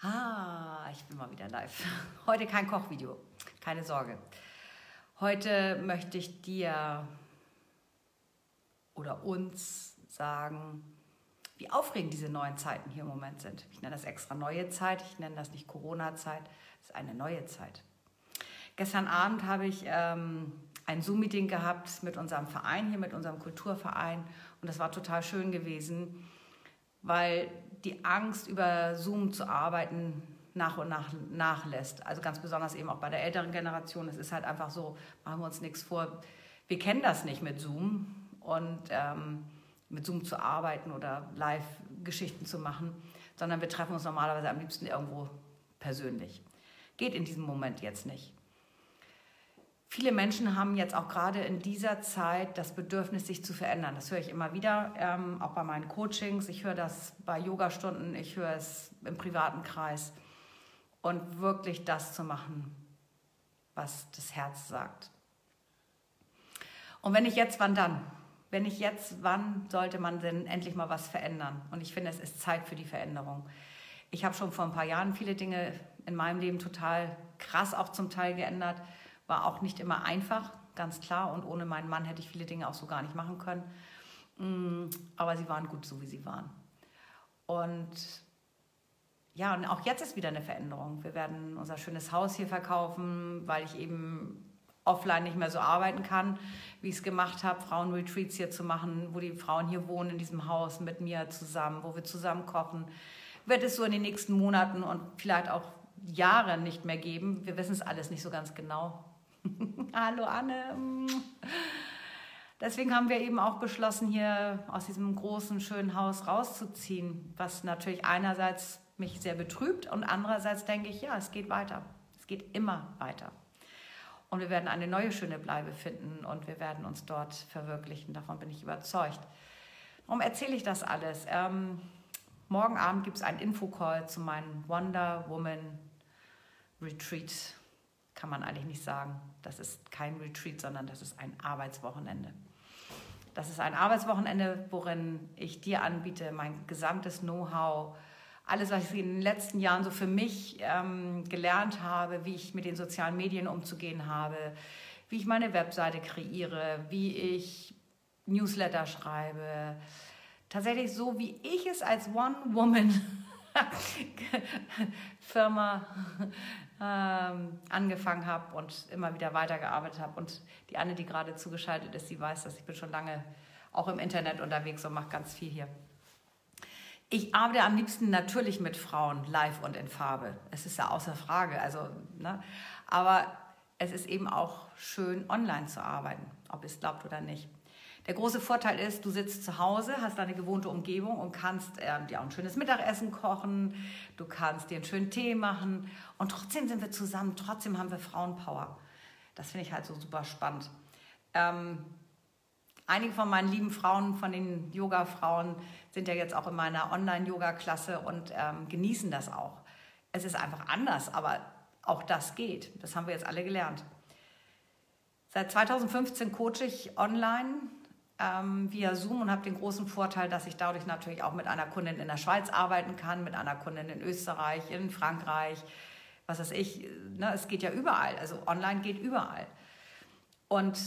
Ah, ich bin mal wieder live. Heute kein Kochvideo, keine Sorge. Heute möchte ich dir oder uns sagen, wie aufregend diese neuen Zeiten hier im Moment sind. Ich nenne das extra neue Zeit, ich nenne das nicht Corona-Zeit, es ist eine neue Zeit. Gestern Abend habe ich ähm, ein Zoom-Meeting gehabt mit unserem Verein hier, mit unserem Kulturverein und das war total schön gewesen, weil die Angst, über Zoom zu arbeiten, nach und nach nachlässt. Also ganz besonders eben auch bei der älteren Generation. Es ist halt einfach so, machen wir uns nichts vor. Wir kennen das nicht mit Zoom und ähm, mit Zoom zu arbeiten oder Live-Geschichten zu machen, sondern wir treffen uns normalerweise am liebsten irgendwo persönlich. Geht in diesem Moment jetzt nicht. Viele Menschen haben jetzt auch gerade in dieser Zeit das Bedürfnis, sich zu verändern. Das höre ich immer wieder, ähm, auch bei meinen Coachings. Ich höre das bei Yogastunden, ich höre es im privaten Kreis. Und wirklich das zu machen, was das Herz sagt. Und wenn nicht jetzt, wann dann? Wenn nicht jetzt, wann sollte man denn endlich mal was verändern? Und ich finde, es ist Zeit für die Veränderung. Ich habe schon vor ein paar Jahren viele Dinge in meinem Leben total krass auch zum Teil geändert war auch nicht immer einfach, ganz klar. Und ohne meinen Mann hätte ich viele Dinge auch so gar nicht machen können. Mm, aber sie waren gut so, wie sie waren. Und ja, und auch jetzt ist wieder eine Veränderung. Wir werden unser schönes Haus hier verkaufen, weil ich eben offline nicht mehr so arbeiten kann, wie ich es gemacht habe, Frauenretreats hier zu machen, wo die Frauen hier wohnen in diesem Haus mit mir zusammen, wo wir zusammen kochen. Wird es so in den nächsten Monaten und vielleicht auch Jahren nicht mehr geben. Wir wissen es alles nicht so ganz genau. Hallo Anne. Deswegen haben wir eben auch beschlossen, hier aus diesem großen, schönen Haus rauszuziehen, was natürlich einerseits mich sehr betrübt und andererseits denke ich, ja, es geht weiter. Es geht immer weiter. Und wir werden eine neue schöne Bleibe finden und wir werden uns dort verwirklichen. Davon bin ich überzeugt. Warum erzähle ich das alles? Ähm, morgen Abend gibt es einen Infocall zu meinem Wonder Woman Retreat kann man eigentlich nicht sagen. Das ist kein Retreat, sondern das ist ein Arbeitswochenende. Das ist ein Arbeitswochenende, worin ich dir anbiete, mein gesamtes Know-how, alles, was ich in den letzten Jahren so für mich ähm, gelernt habe, wie ich mit den sozialen Medien umzugehen habe, wie ich meine Webseite kreiere, wie ich Newsletter schreibe. Tatsächlich so, wie ich es als One-Woman-Firma ähm, angefangen habe und immer wieder weitergearbeitet habe. Und die Anne, die gerade zugeschaltet ist, sie weiß, dass ich bin schon lange auch im Internet unterwegs und mache ganz viel hier. Ich arbeite am liebsten natürlich mit Frauen, live und in Farbe. Es ist ja außer Frage. Also, ne? Aber es ist eben auch schön, online zu arbeiten, ob es glaubt oder nicht. Der große Vorteil ist, du sitzt zu Hause, hast deine gewohnte Umgebung und kannst äh, dir auch ein schönes Mittagessen kochen, du kannst dir einen schönen Tee machen und trotzdem sind wir zusammen, trotzdem haben wir Frauenpower. Das finde ich halt so super spannend. Ähm, einige von meinen lieben Frauen, von den Yoga-Frauen, sind ja jetzt auch in meiner Online-Yoga-Klasse und ähm, genießen das auch. Es ist einfach anders, aber auch das geht. Das haben wir jetzt alle gelernt. Seit 2015 coache ich online ähm, via Zoom und habe den großen Vorteil, dass ich dadurch natürlich auch mit einer Kundin in der Schweiz arbeiten kann, mit einer Kundin in Österreich, in Frankreich, was weiß ich. Ne, es geht ja überall, also online geht überall. Und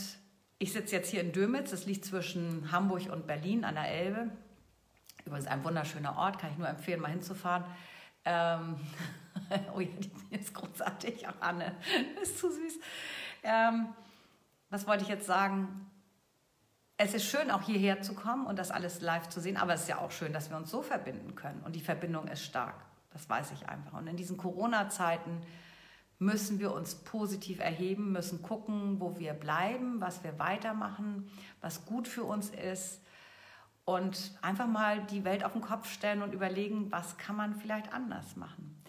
ich sitze jetzt hier in Dömitz, das liegt zwischen Hamburg und Berlin an der Elbe. Übrigens ein wunderschöner Ort, kann ich nur empfehlen, mal hinzufahren. Ähm, oh ja, die ist großartig, auch Anne, ist zu süß. Ähm, was wollte ich jetzt sagen? Es ist schön, auch hierher zu kommen und das alles live zu sehen, aber es ist ja auch schön, dass wir uns so verbinden können. Und die Verbindung ist stark. Das weiß ich einfach. Und in diesen Corona-Zeiten müssen wir uns positiv erheben, müssen gucken, wo wir bleiben, was wir weitermachen, was gut für uns ist. Und einfach mal die Welt auf den Kopf stellen und überlegen, was kann man vielleicht anders machen.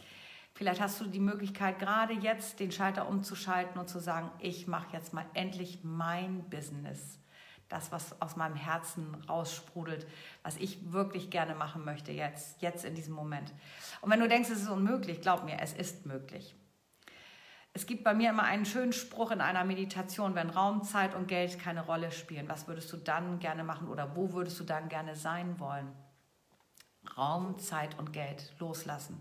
Vielleicht hast du die Möglichkeit, gerade jetzt den Schalter umzuschalten und zu sagen, ich mache jetzt mal endlich mein Business das, was aus meinem Herzen raussprudelt, was ich wirklich gerne machen möchte jetzt, jetzt in diesem Moment. Und wenn du denkst, es ist unmöglich, glaub mir, es ist möglich. Es gibt bei mir immer einen schönen Spruch in einer Meditation, wenn Raum, Zeit und Geld keine Rolle spielen, was würdest du dann gerne machen oder wo würdest du dann gerne sein wollen? Raum, Zeit und Geld loslassen.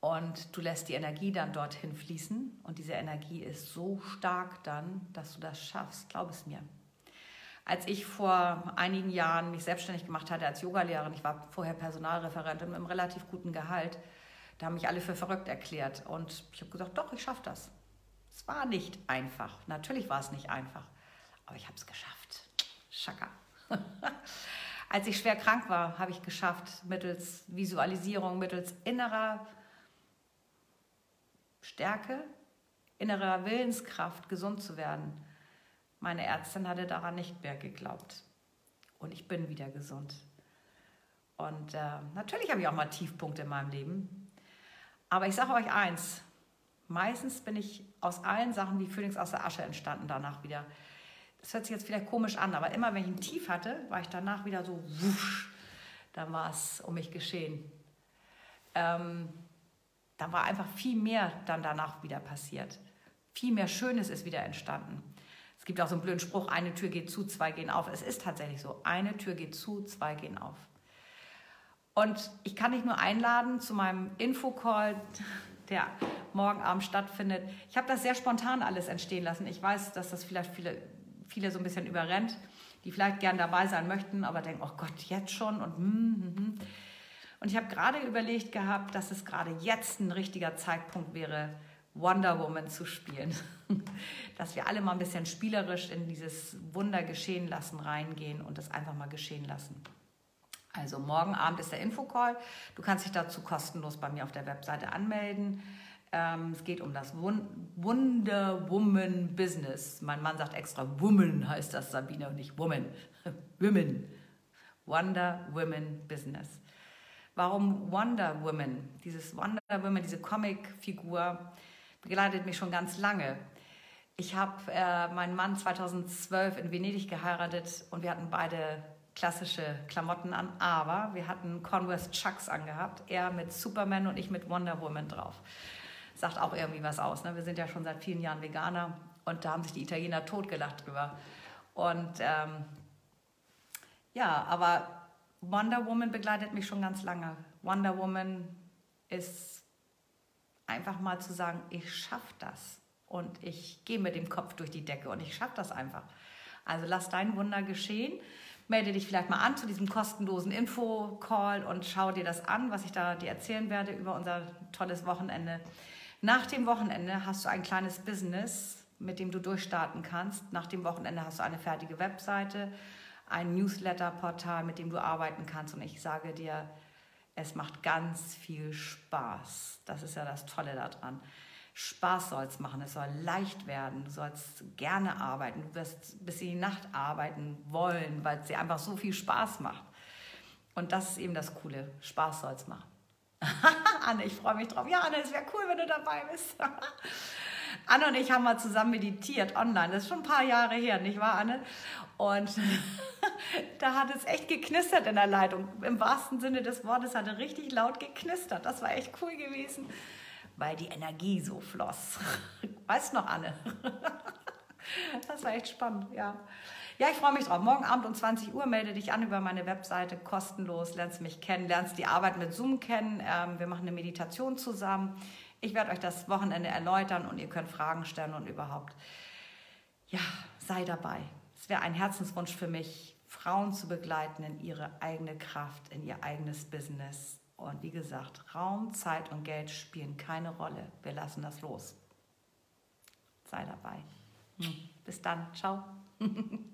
Und du lässt die Energie dann dorthin fließen. Und diese Energie ist so stark dann, dass du das schaffst. Glaub es mir. Als ich vor einigen Jahren mich selbstständig gemacht hatte als Yogalehrerin, ich war vorher Personalreferentin mit einem relativ guten Gehalt, da haben mich alle für verrückt erklärt. Und ich habe gesagt, doch, ich schaffe das. Es war nicht einfach. Natürlich war es nicht einfach. Aber ich habe es geschafft. Schaka. Als ich schwer krank war, habe ich geschafft, mittels Visualisierung, mittels innerer Stärke, innerer Willenskraft gesund zu werden. Meine Ärztin hatte daran nicht mehr geglaubt. Und ich bin wieder gesund. Und äh, natürlich habe ich auch mal Tiefpunkte in meinem Leben. Aber ich sage euch eins, meistens bin ich aus allen Sachen wie Phönix aus der Asche entstanden danach wieder. Das hört sich jetzt vielleicht komisch an, aber immer wenn ich ein Tief hatte, war ich danach wieder so wusch. Dann war es um mich geschehen. Ähm, da war einfach viel mehr dann danach wieder passiert. Viel mehr Schönes ist wieder entstanden. Es gibt auch so einen blöden Spruch, eine Tür geht zu, zwei gehen auf. Es ist tatsächlich so, eine Tür geht zu, zwei gehen auf. Und ich kann dich nur einladen zu meinem Infocall, der morgen Abend stattfindet. Ich habe das sehr spontan alles entstehen lassen. Ich weiß, dass das vielleicht viele, viele so ein bisschen überrennt, die vielleicht gern dabei sein möchten, aber denken, oh Gott, jetzt schon und hm, hm. Und ich habe gerade überlegt gehabt, dass es gerade jetzt ein richtiger Zeitpunkt wäre, Wonder Woman zu spielen. Dass wir alle mal ein bisschen spielerisch in dieses Wunder geschehen lassen reingehen und das einfach mal geschehen lassen. Also morgen Abend ist der Infocall. Du kannst dich dazu kostenlos bei mir auf der Webseite anmelden. Ähm, es geht um das Wonder Woman Business. Mein Mann sagt extra Woman heißt das, Sabine, und nicht Woman. Women. Wonder Woman Business. Warum Wonder Woman? Dieses Wonder Woman, diese Comicfigur begleitet mich schon ganz lange. Ich habe äh, meinen Mann 2012 in Venedig geheiratet und wir hatten beide klassische Klamotten an, aber wir hatten Converse Chucks angehabt. Er mit Superman und ich mit Wonder Woman drauf. Sagt auch irgendwie was aus. Ne? Wir sind ja schon seit vielen Jahren Veganer und da haben sich die Italiener totgelacht drüber. Und ähm, ja, aber Wonder Woman begleitet mich schon ganz lange. Wonder Woman ist einfach mal zu sagen, ich schaffe das und ich gehe mit dem Kopf durch die Decke und ich schaffe das einfach. Also lass dein Wunder geschehen. Melde dich vielleicht mal an zu diesem kostenlosen Info-Call und schau dir das an, was ich da dir erzählen werde über unser tolles Wochenende. Nach dem Wochenende hast du ein kleines Business, mit dem du durchstarten kannst. Nach dem Wochenende hast du eine fertige Webseite ein Newsletter-Portal, mit dem du arbeiten kannst. Und ich sage dir, es macht ganz viel Spaß. Das ist ja das Tolle daran. Spaß soll es machen, es soll leicht werden, du sollst gerne arbeiten, du wirst bis in die Nacht arbeiten wollen, weil es dir einfach so viel Spaß macht. Und das ist eben das Coole, Spaß soll es machen. Anne, ich freue mich drauf. Ja, Anne, es wäre cool, wenn du dabei bist. Anne und ich haben mal zusammen meditiert online. Das ist schon ein paar Jahre her, nicht wahr, Anne? Und da hat es echt geknistert in der Leitung. Im wahrsten Sinne des Wortes hat er richtig laut geknistert. Das war echt cool gewesen, weil die Energie so floss. Weißt noch, Anne? Das war echt spannend, ja. Ja, ich freue mich drauf. Morgen Abend um 20 Uhr melde dich an über meine Webseite, kostenlos, lernst mich kennen, lernst die Arbeit mit Zoom kennen. Ähm, wir machen eine Meditation zusammen. Ich werde euch das Wochenende erläutern und ihr könnt Fragen stellen und überhaupt, ja, sei dabei. Es wäre ein Herzenswunsch für mich, Frauen zu begleiten in ihre eigene Kraft, in ihr eigenes Business. Und wie gesagt, Raum, Zeit und Geld spielen keine Rolle. Wir lassen das los. Sei dabei. Hm. Bis dann. Ciao.